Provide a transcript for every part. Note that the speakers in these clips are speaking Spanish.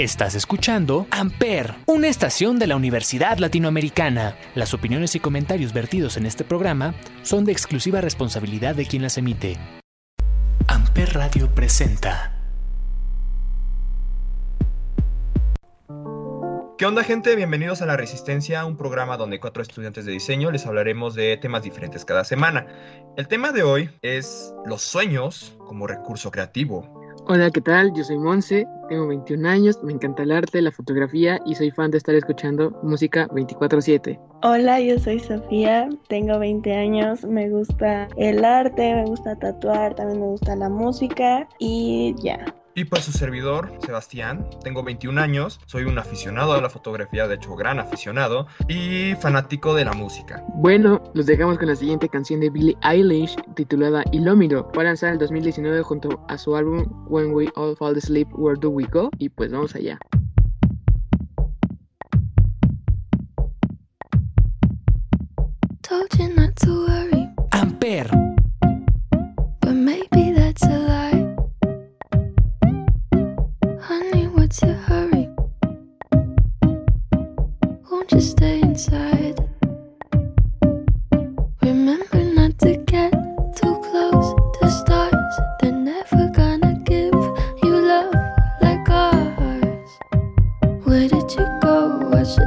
Estás escuchando Amper, una estación de la Universidad Latinoamericana. Las opiniones y comentarios vertidos en este programa son de exclusiva responsabilidad de quien las emite. Amper Radio presenta. ¿Qué onda gente? Bienvenidos a La Resistencia, un programa donde cuatro estudiantes de diseño les hablaremos de temas diferentes cada semana. El tema de hoy es los sueños como recurso creativo. Hola, ¿qué tal? Yo soy Monse, tengo 21 años, me encanta el arte, la fotografía y soy fan de estar escuchando música 24/7. Hola, yo soy Sofía, tengo 20 años, me gusta el arte, me gusta tatuar, también me gusta la música y ya. Y pues su servidor, Sebastián, tengo 21 años, soy un aficionado a la fotografía, de hecho gran aficionado, y fanático de la música. Bueno, los dejamos con la siguiente canción de Billie Eilish titulada Ilómiro. Fue lanzada en el 2019 junto a su álbum When We All Fall Asleep, Where Do We Go? Y pues vamos allá. Amper,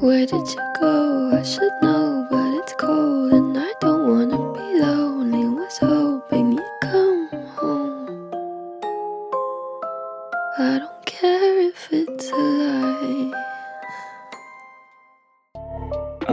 Where did you go? I should know, but it's cold and I don't wanna be lonely. Was hoping you'd come home. I don't care if it's a lie.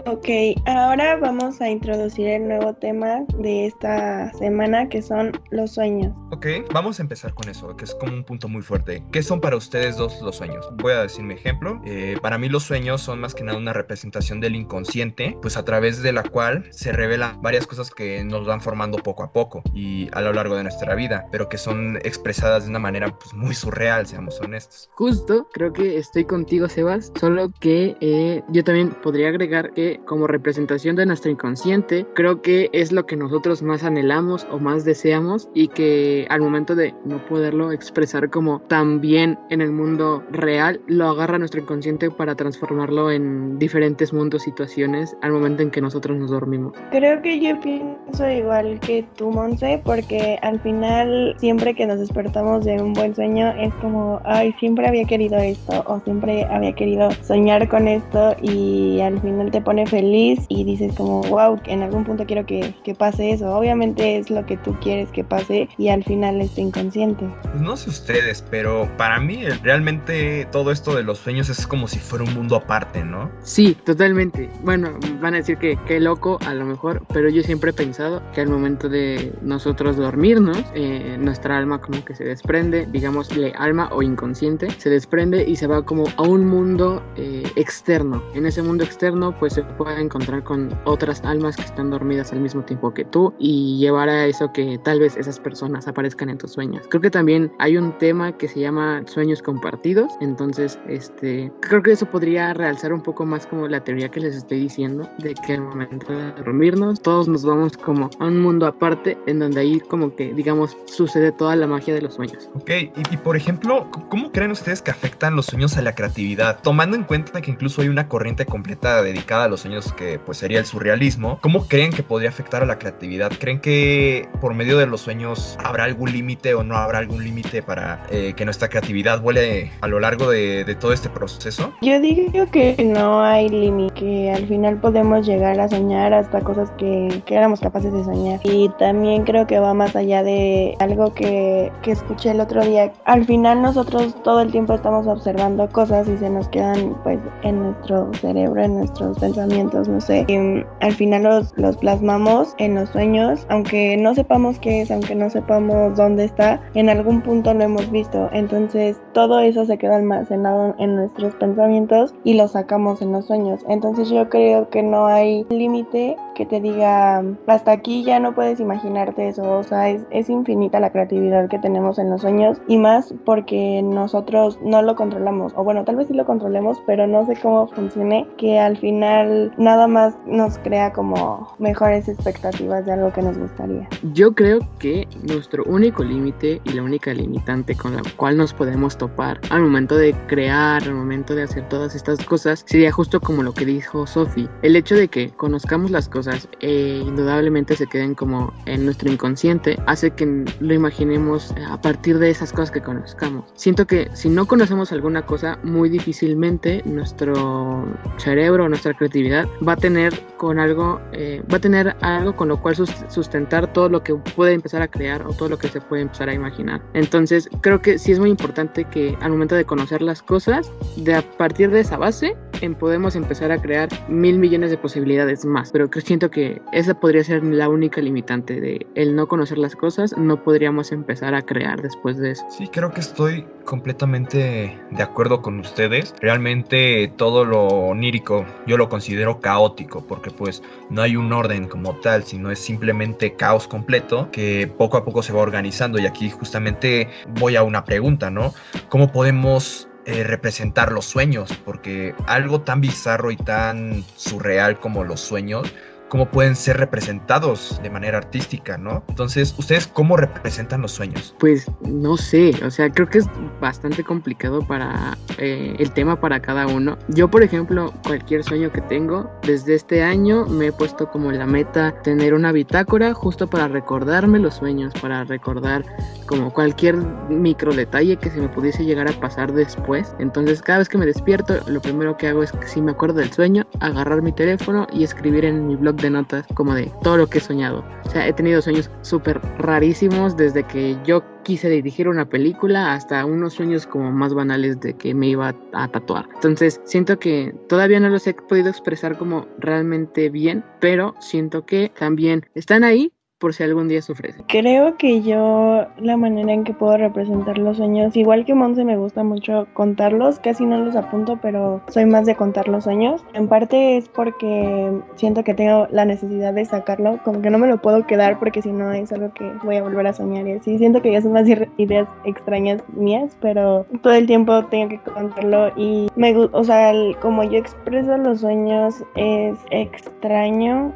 Ok, ahora vamos a introducir el nuevo tema de esta semana que son los sueños. Ok, vamos a empezar con eso, que es como un punto muy fuerte. ¿Qué son para ustedes dos los sueños? Voy a decir mi ejemplo. Eh, para mí los sueños son más que nada una representación del inconsciente, pues a través de la cual se revelan varias cosas que nos van formando poco a poco y a lo largo de nuestra vida, pero que son expresadas de una manera pues muy surreal, seamos honestos. Justo, creo que estoy contigo, Sebas, solo que eh, yo también podría agregar que como representación de nuestro inconsciente, creo que es lo que nosotros más anhelamos o más deseamos y que al momento de no poderlo expresar como tan bien en el mundo real, lo agarra nuestro inconsciente para transformarlo en diferentes mundos, situaciones al momento en que nosotros nos dormimos. Creo que yo pienso igual que tú, Monse, porque al final siempre que nos despertamos de un buen sueño es como, ay, siempre había querido esto o siempre había querido soñar con esto y al final te pone feliz y dices como, wow, en algún punto quiero que, que pase eso. Obviamente es lo que tú quieres que pase y al final es tu inconsciente. Pues no sé ustedes, pero para mí eh, realmente todo esto de los sueños es como si fuera un mundo aparte, ¿no? Sí, totalmente. Bueno, van a decir que qué loco a lo mejor, pero yo siempre he pensado que al momento de nosotros dormirnos, eh, nuestra alma como que se desprende, digámosle alma o inconsciente, se desprende y se va como a un mundo eh, externo. En ese mundo externo pues se puede encontrar con otras almas que están dormidas al mismo tiempo que tú y llevar a eso que tal vez esas personas aparezcan en tus sueños. Creo que también hay un tema que se llama sueños compartidos, entonces este creo que eso podría realzar un poco más como la teoría que les estoy diciendo de que al momento de dormirnos todos nos vamos como a un mundo aparte en donde ahí como que digamos sucede toda la magia de los sueños. Ok, y, por ejemplo, ¿cómo creen ustedes que afectan los sueños a la creatividad? Tomando en cuenta que incluso hay una corriente completa dedicada a los sueños que pues sería el surrealismo, ¿cómo creen que podría afectar a la creatividad? ¿Creen que por medio de los sueños habrá algún límite o no habrá algún límite para eh, que nuestra creatividad vuele a lo largo de, de todo este proceso? Yo digo que no hay límite, que al final podemos llegar a soñar hasta cosas que, que éramos capaces de soñar. Y también creo que va más allá de algo que, que escuché el otro día. Al final nosotros todo el tiempo estamos observando cosas y se nos quedan pues en nuestro cerebro, en nuestros pensamientos, no sé. Y, al final los, los plasmamos en los sueños, aunque no sepamos qué es, aunque no sepamos dónde está, en algún punto lo hemos visto. Entonces todo eso se queda almacenado en nuestros pensamientos y lo sacamos en los sueños. Entonces yo creo que no hay límite que te diga hasta aquí ya no puedes imaginarte eso. O sea, es, es infinita la creatividad que tenemos en los sueños y más porque nosotros no lo controlamos. O bueno, tal vez sí lo controlemos, pero no sé cómo funcione, que al final nada más nos crea como mejores expectativas de algo que nos gustaría. Yo creo que nuestro único límite y la única limitante con la cual nos podemos topar al momento de crear, al momento de hacer todas estas cosas, sería justo como lo que dijo Sophie. El hecho de que conozcamos las cosas e indudablemente se queden como en nuestro inconsciente hace que lo imaginemos a partir de esas cosas que conozcamos. Siento que si no conocemos alguna cosa, muy difícilmente nuestro cerebro, nuestra creatividad va a tener con algo, eh, va a tener algo con lo cual sustentar todo lo que puede empezar a crear o todo lo que se puede empezar a imaginar. Entonces creo que sí es muy importante que al momento de conocer las cosas, de a partir de esa base, en podemos empezar a crear mil millones de posibilidades más. Pero siento que esa podría ser la única limitante de el no conocer las cosas, no podríamos empezar a crear después de eso. Sí, creo que estoy completamente de acuerdo con ustedes. Realmente todo lo onírico yo lo considero caótico porque pues no hay un orden como tal, sino es simplemente caos completo que poco a poco se va organizando y aquí justamente voy a una pregunta, ¿no? ¿Cómo podemos eh, representar los sueños, porque algo tan bizarro y tan surreal como los sueños cómo pueden ser representados de manera artística, ¿no? Entonces, ¿ustedes cómo representan los sueños? Pues no sé, o sea, creo que es bastante complicado para eh, el tema para cada uno. Yo, por ejemplo, cualquier sueño que tengo, desde este año me he puesto como la meta tener una bitácora justo para recordarme los sueños, para recordar como cualquier micro detalle que se me pudiese llegar a pasar después. Entonces, cada vez que me despierto, lo primero que hago es si me acuerdo del sueño, agarrar mi teléfono y escribir en mi blog de notas como de todo lo que he soñado. O sea, he tenido sueños súper rarísimos desde que yo quise dirigir una película hasta unos sueños como más banales de que me iba a tatuar. Entonces, siento que todavía no los he podido expresar como realmente bien, pero siento que también están ahí por si algún día sufres. Creo que yo la manera en que puedo representar los sueños, igual que Monse me gusta mucho contarlos, casi no los apunto, pero soy más de contar los sueños. En parte es porque siento que tengo la necesidad de sacarlo, como que no me lo puedo quedar porque si no es algo que voy a volver a soñar y así. Siento que ya son más ideas extrañas mías, pero todo el tiempo tengo que contarlo y me gusta, o sea, como yo expreso los sueños es extraño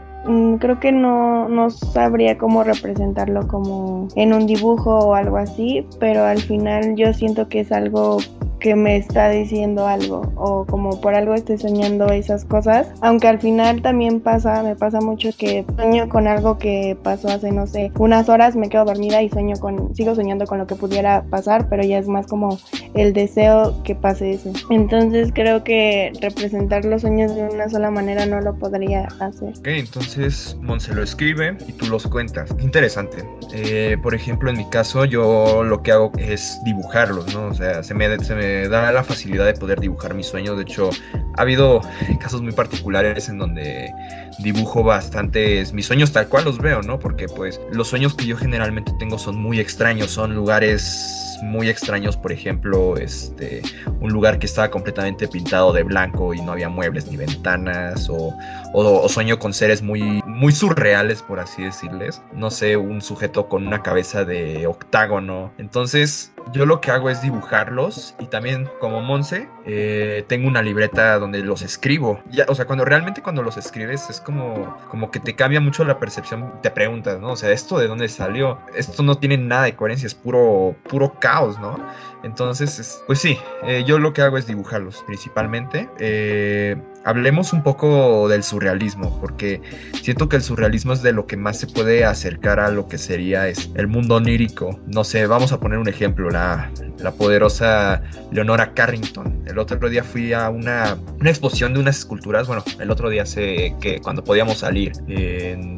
creo que no, no sabría cómo representarlo como en un dibujo o algo así, pero al final yo siento que es algo que me está diciendo algo o como por algo estoy soñando esas cosas, aunque al final también pasa, me pasa mucho que sueño con algo que pasó hace no sé, unas horas, me quedo dormida y sueño con sigo soñando con lo que pudiera pasar, pero ya es más como el deseo que pase eso. Entonces creo que representar los sueños de una sola manera no lo podría hacer. Ok, entonces Monse lo escribe y tú los cuentas. Interesante. Eh, por ejemplo, en mi caso yo lo que hago es dibujarlos, ¿no? O sea, se me, se me da la facilidad de poder dibujar mis sueños. De hecho, ha habido casos muy particulares en donde dibujo bastantes mis sueños tal cual los veo, ¿no? Porque pues los sueños que yo generalmente tengo son muy extraños, son lugares muy extraños, por ejemplo, este, un lugar que estaba completamente pintado de blanco y no había muebles ni ventanas, o, o, sueño con seres muy, muy surreales, por así decirles. No sé, un sujeto con una cabeza de octágono. Entonces, yo lo que hago es dibujarlos y también como Monse, eh, tengo una libreta donde los escribo. Ya, o sea, cuando realmente cuando los escribes es como, como que te cambia mucho la percepción, te preguntas, ¿no? O sea, ¿esto de dónde salió? Esto no tiene nada de coherencia, es puro, puro caos, ¿no? Entonces, pues sí, eh, yo lo que hago es dibujarlos principalmente. Eh, hablemos un poco del surrealismo, porque siento que el surrealismo es de lo que más se puede acercar a lo que sería el mundo onírico. No sé, vamos a poner un ejemplo, la, la poderosa Leonora Carrington. El otro día fui a una, una, exposición de unas esculturas, bueno, el otro día sé que cuando podíamos salir,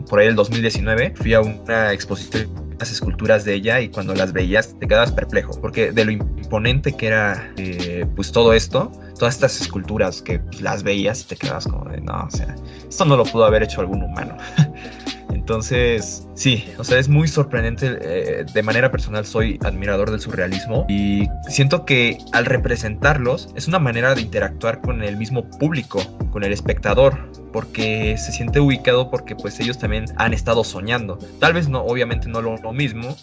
por ahí el 2019, fui a una exposición las esculturas de ella y cuando las veías te quedabas perplejo, porque de lo imponente que era eh, pues todo esto, todas estas esculturas que las veías te quedabas como de, no, o sea, esto no lo pudo haber hecho algún humano. Entonces, sí, o sea, es muy sorprendente. Eh, de manera personal soy admirador del surrealismo y siento que al representarlos es una manera de interactuar con el mismo público, con el espectador, porque se siente ubicado porque pues ellos también han estado soñando. Tal vez no, obviamente no lo, lo mismo,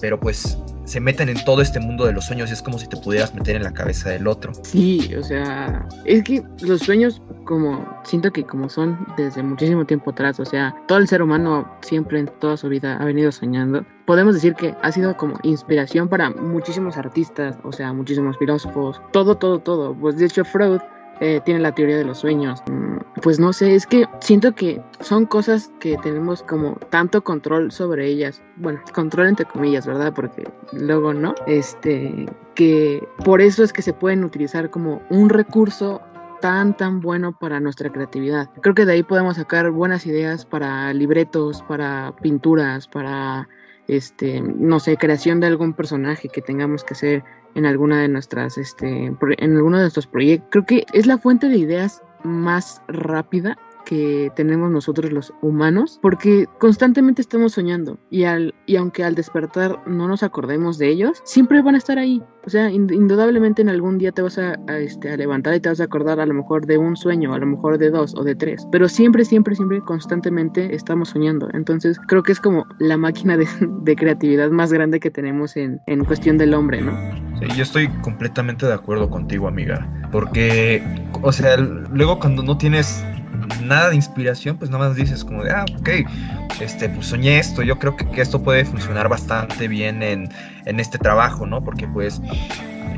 pero pues se meten en todo este mundo de los sueños y es como si te pudieras meter en la cabeza del otro. Sí, o sea, es que los sueños como siento que como son desde muchísimo tiempo atrás, o sea, todo el ser humano siempre en toda su vida ha venido soñando. Podemos decir que ha sido como inspiración para muchísimos artistas, o sea, muchísimos filósofos, todo, todo, todo. Pues de hecho Freud eh, tiene la teoría de los sueños. Mm, pues no sé, es que siento que son cosas que tenemos como tanto control sobre ellas. Bueno, control entre comillas, ¿verdad? Porque luego no. Este, que por eso es que se pueden utilizar como un recurso tan tan bueno para nuestra creatividad. Creo que de ahí podemos sacar buenas ideas para libretos, para pinturas, para este, no sé, creación de algún personaje que tengamos que hacer en alguna de nuestras, este, en alguno de nuestros proyectos. Creo que es la fuente de ideas más rápida que tenemos nosotros los humanos, porque constantemente estamos soñando y, al, y aunque al despertar no nos acordemos de ellos, siempre van a estar ahí. O sea, indudablemente en algún día te vas a, este, a, levantar y te vas a acordar a lo mejor de un sueño, a lo mejor de dos o de tres, pero siempre, siempre, siempre, constantemente estamos soñando. Entonces creo que es como la máquina de, de creatividad más grande que tenemos en, en cuestión del hombre, ¿no? Sí, yo estoy completamente de acuerdo contigo, amiga, porque, o sea, luego cuando no tienes nada de inspiración, pues nada más dices como de, ah, ok, este, pues soñé esto, yo creo que, esto puede funcionar bastante bien en, en, este trabajo, ¿no? Porque pues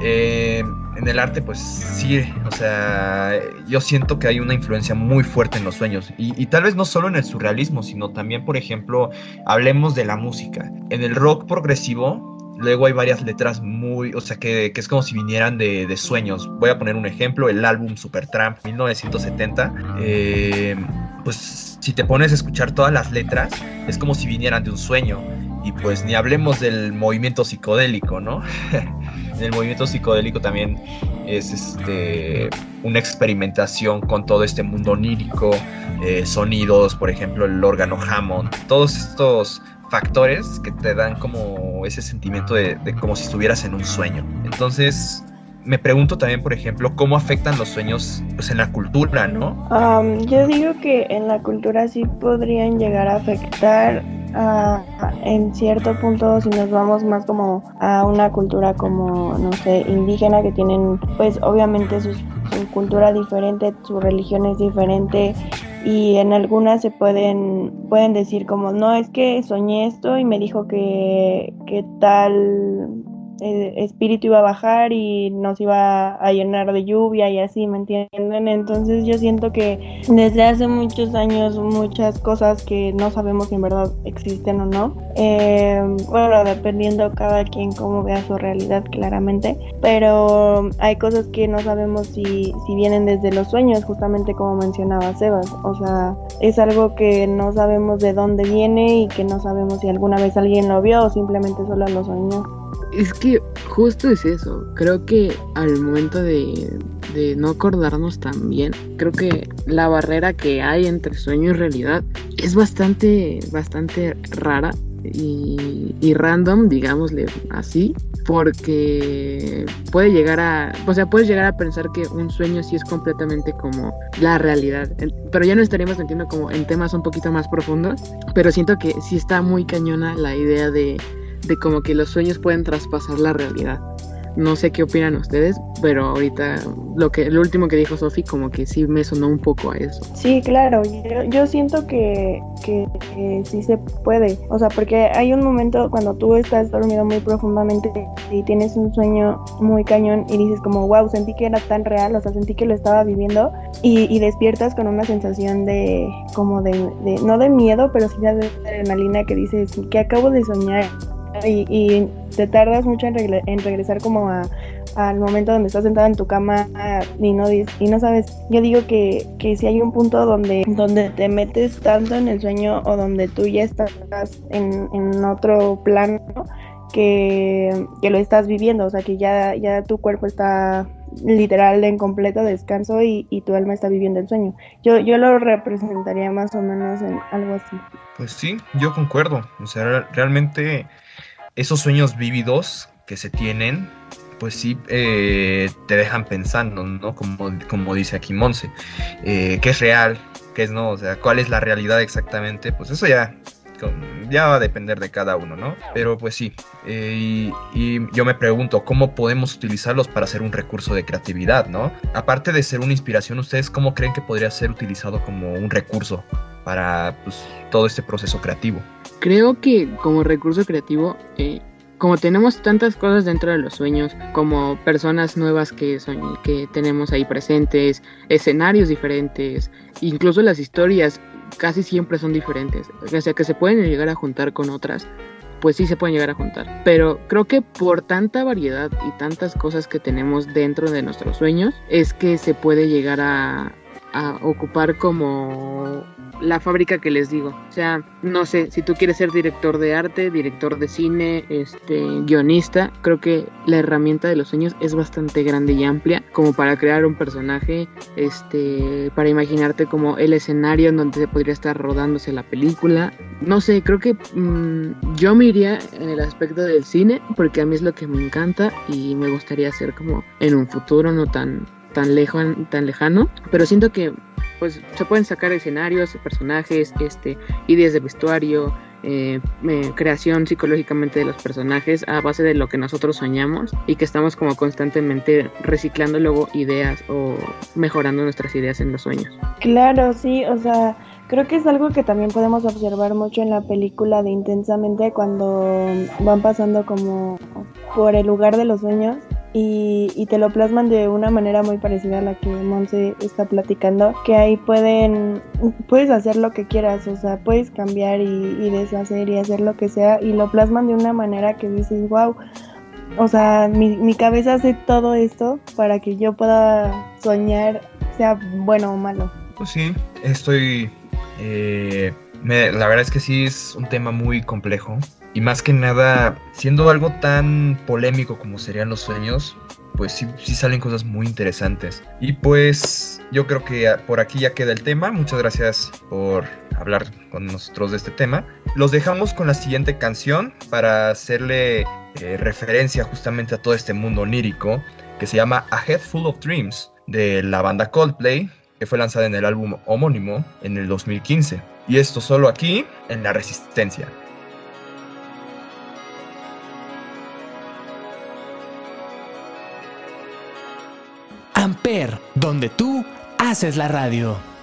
eh, en el arte, pues sí, o sea, yo siento que hay una influencia muy fuerte en los sueños y, tal vez no solo en el surrealismo, sino también, por ejemplo, hablemos de la música. En el rock progresivo, Luego hay varias letras muy, o sea, que, que es como si vinieran de, de, sueños. Voy a poner un ejemplo, el álbum Supertramp 1970. Eh, pues si te pones a escuchar todas las letras, es como si vinieran de un sueño. Y pues ni hablemos del movimiento psicodélico, ¿no? el movimiento psicodélico también es este, una experimentación con todo este mundo onírico, eh, sonidos, por ejemplo, el órgano Hammond, todos estos factores que te dan como ese sentimiento de, como si estuvieras en un sueño. Entonces, me pregunto también, por ejemplo, cómo afectan los sueños pues, en la cultura, ¿no? yo digo que en la cultura sí podrían llegar a afectar en cierto punto si nos vamos más como a una cultura como, no sé, indígena que tienen pues obviamente su cultura diferente, su religión es diferente y en algunas se pueden pueden decir como no es que soñé esto y me dijo que, que tal el espíritu iba a bajar y nos iba a llenar de lluvia y así, ¿me entienden? Entonces yo siento que desde hace muchos años muchas cosas que no sabemos si en verdad existen o no. Eh, bueno, dependiendo cada quien cómo vea su realidad claramente, pero hay cosas que no sabemos si, si vienen desde los sueños, justamente como mencionaba Sebas. O sea, es algo que no sabemos de dónde viene y que no sabemos si alguna vez alguien lo vio o simplemente solo lo soñó. Es que justo es eso. Creo que al momento de, de no acordarnos tan bien. Creo que la barrera que hay entre sueño y realidad es bastante, bastante rara y, y random, digámosle así, porque puede llegar a, o sea, puedes llegar a pensar que un sueño sí es completamente como la realidad, pero ya no estaríamos metiendo como en temas un poquito más profundos, pero siento que sí está muy cañona la idea de, de como que los sueños pueden traspasar la realidad. No sé qué opinan ustedes, pero ahorita lo que lo último que dijo Sofi como que sí me sonó un poco a eso. Sí, claro, yo, yo siento que, que, que sí se puede, o sea, porque hay un momento cuando tú estás dormido muy profundamente y tienes un sueño muy cañón y dices como, wow, sentí que era tan real, o sea, sentí que lo estaba viviendo y, y despiertas con una sensación de, como de, de- no de miedo, pero sí de adrenalina que dices, que acabo de soñar y, y te tardas mucho en, regresar como a, al momento donde estás sentado en tu cama y no, y no sabes, yo digo que, que si hay un punto donde, donde te metes tanto en el sueño o donde tú ya estás en, en otro plano que, que lo estás viviendo, o sea que ya, ya tu cuerpo está literal en completo descanso y, y tu alma está viviendo el sueño. Yo, yo lo representaría más o menos en algo así. Pues sí, yo concuerdo. O sea, re- realmente esos sueños vívidos que se tienen, pues sí eh, te dejan pensando, ¿no? Como, como dice aquí Monse, eh, qué es real, qué es no, o sea, cuál es la realidad exactamente, pues eso ya, ya va a depender de cada uno, ¿no? Pero pues sí, eh, y, y yo me pregunto, ¿cómo podemos utilizarlos para hacer un recurso de creatividad, ¿no? Aparte de ser una inspiración, ¿ustedes cómo creen que podría ser utilizado como un recurso para pues, todo este proceso creativo? Creo que como recurso creativo, eh, como tenemos tantas cosas dentro de los sueños, como personas nuevas que, soñ- que tenemos ahí presentes, escenarios diferentes, incluso las historias casi siempre son diferentes, o sea que se pueden llegar a juntar con otras, pues sí se pueden llegar a juntar. Pero creo que por tanta variedad y tantas cosas que tenemos dentro de nuestros sueños, es que se puede llegar a, a ocupar como la fábrica que les digo. O sea, no sé, si tú quieres ser director de arte, director de cine, este, guionista, creo que la herramienta de los sueños es bastante grande y amplia como para crear un personaje, este, para imaginarte como el escenario en donde se podría estar rodándose la película. No sé, creo que mm, yo me iría en el aspecto del cine porque a mí es lo que me encanta y me gustaría hacer como en un futuro no tan tan lejan- tan lejano, pero siento que pues se pueden sacar escenarios, personajes, este, ideas de vestuario, eh, eh, creación psicológicamente de los personajes a base de lo que nosotros soñamos y que estamos como constantemente reciclando luego ideas o mejorando nuestras ideas en los sueños. Claro, sí, o sea, creo que es algo que también podemos observar mucho en la película de Intensamente cuando van pasando como por el lugar de los sueños y, y te lo plasman de una manera muy parecida a la que Monse está platicando, que ahí pueden, puedes hacer lo que quieras, o sea, puedes cambiar y, deshacer y hacer lo que sea y lo plasman de una manera que dices, wow, o sea, mi, mi cabeza hace todo esto para que yo pueda soñar, sea bueno o malo. Pues sí, estoy... eh, la verdad es que sí es un tema muy complejo. Y más que nada, siendo algo tan polémico como serían los sueños, pues sí, salen cosas muy interesantes. Y pues yo creo que por aquí ya queda el tema. Muchas gracias por hablar con nosotros de este tema. Los dejamos con la siguiente canción para hacerle eh, referencia justamente a todo este mundo onírico que se llama A Head Full of Dreams de la banda Coldplay fue lanzada en el álbum homónimo en el 2015. Y esto solo aquí en La Resistencia. Amper, donde tú haces la radio.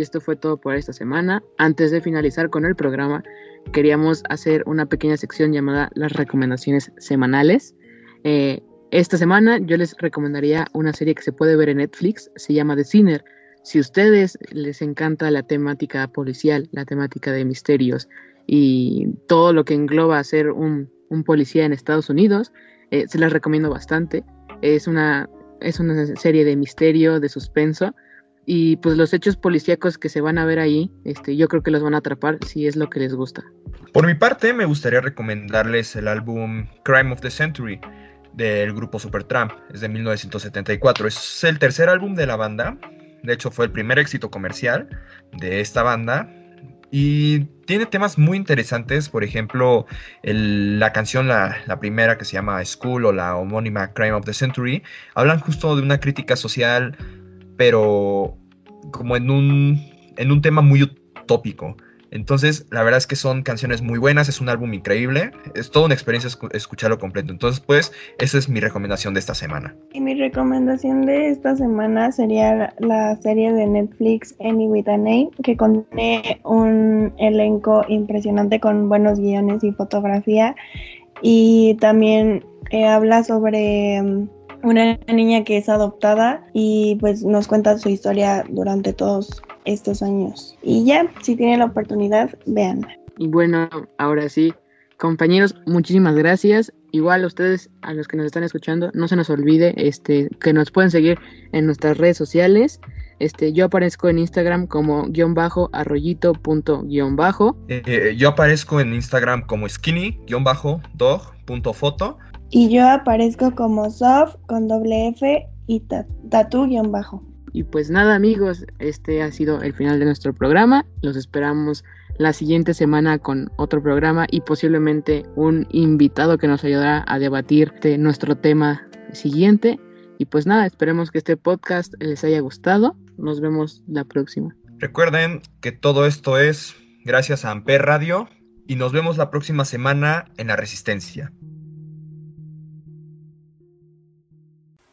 Y esto fue todo por esta semana. Antes de finalizar con el programa, queríamos hacer una pequeña sección llamada las recomendaciones semanales. Eh, esta semana yo les recomendaría una serie que se puede ver en Netflix, se llama The Sinner. Si a ustedes les encanta la temática policial, la temática de misterios y todo lo que engloba ser un, policía en Estados Unidos, eh, se las recomiendo bastante. Es una, es una serie de misterio, de suspenso y pues los hechos policíacos que se van a ver ahí, este, yo creo que los van a atrapar si es lo que les gusta. Por mi parte, me gustaría recomendarles el álbum Crime of the Century del grupo Supertramp, es de 1974. Es el tercer álbum de la banda, de hecho fue el primer éxito comercial de esta banda y tiene temas muy interesantes, por ejemplo, la canción, la primera que se llama School o la homónima Crime of the Century, hablan justo de una crítica social, pero como en un, en un tema muy utópico. Entonces, la verdad es que son canciones muy buenas, es un álbum increíble, es toda una experiencia escu- escucharlo completo. Entonces, pues, esa es mi recomendación de esta semana. Y mi recomendación de esta semana sería la- serie de Netflix Any with a que contiene un elenco impresionante con buenos guiones y fotografía. Y también eh, habla sobre mm, una niña que es adoptada y pues nos cuenta su historia durante todos estos años. Y ya, si tienen la oportunidad, vean. Y bueno, ahora sí, compañeros, muchísimas gracias. Igual a ustedes, a los que nos están escuchando, no se nos olvide este, que nos pueden seguir en nuestras redes sociales. Este, yo aparezco en Instagram como guion bajo arroyito punto guion bajo. Eh, yo aparezco en Instagram como skinny-dog.foto. Y yo aparezco como Soft con doble F y ta- tatu guion bajo. Y pues nada amigos, este ha sido el final de nuestro programa. Los esperamos la siguiente semana con otro programa y posiblemente un invitado que nos ayudará a debatir de nuestro tema siguiente. Y pues nada, esperemos que este podcast les haya gustado. Nos vemos la próxima. Recuerden que todo esto es gracias a Amper Radio y nos vemos la próxima semana en La Resistencia.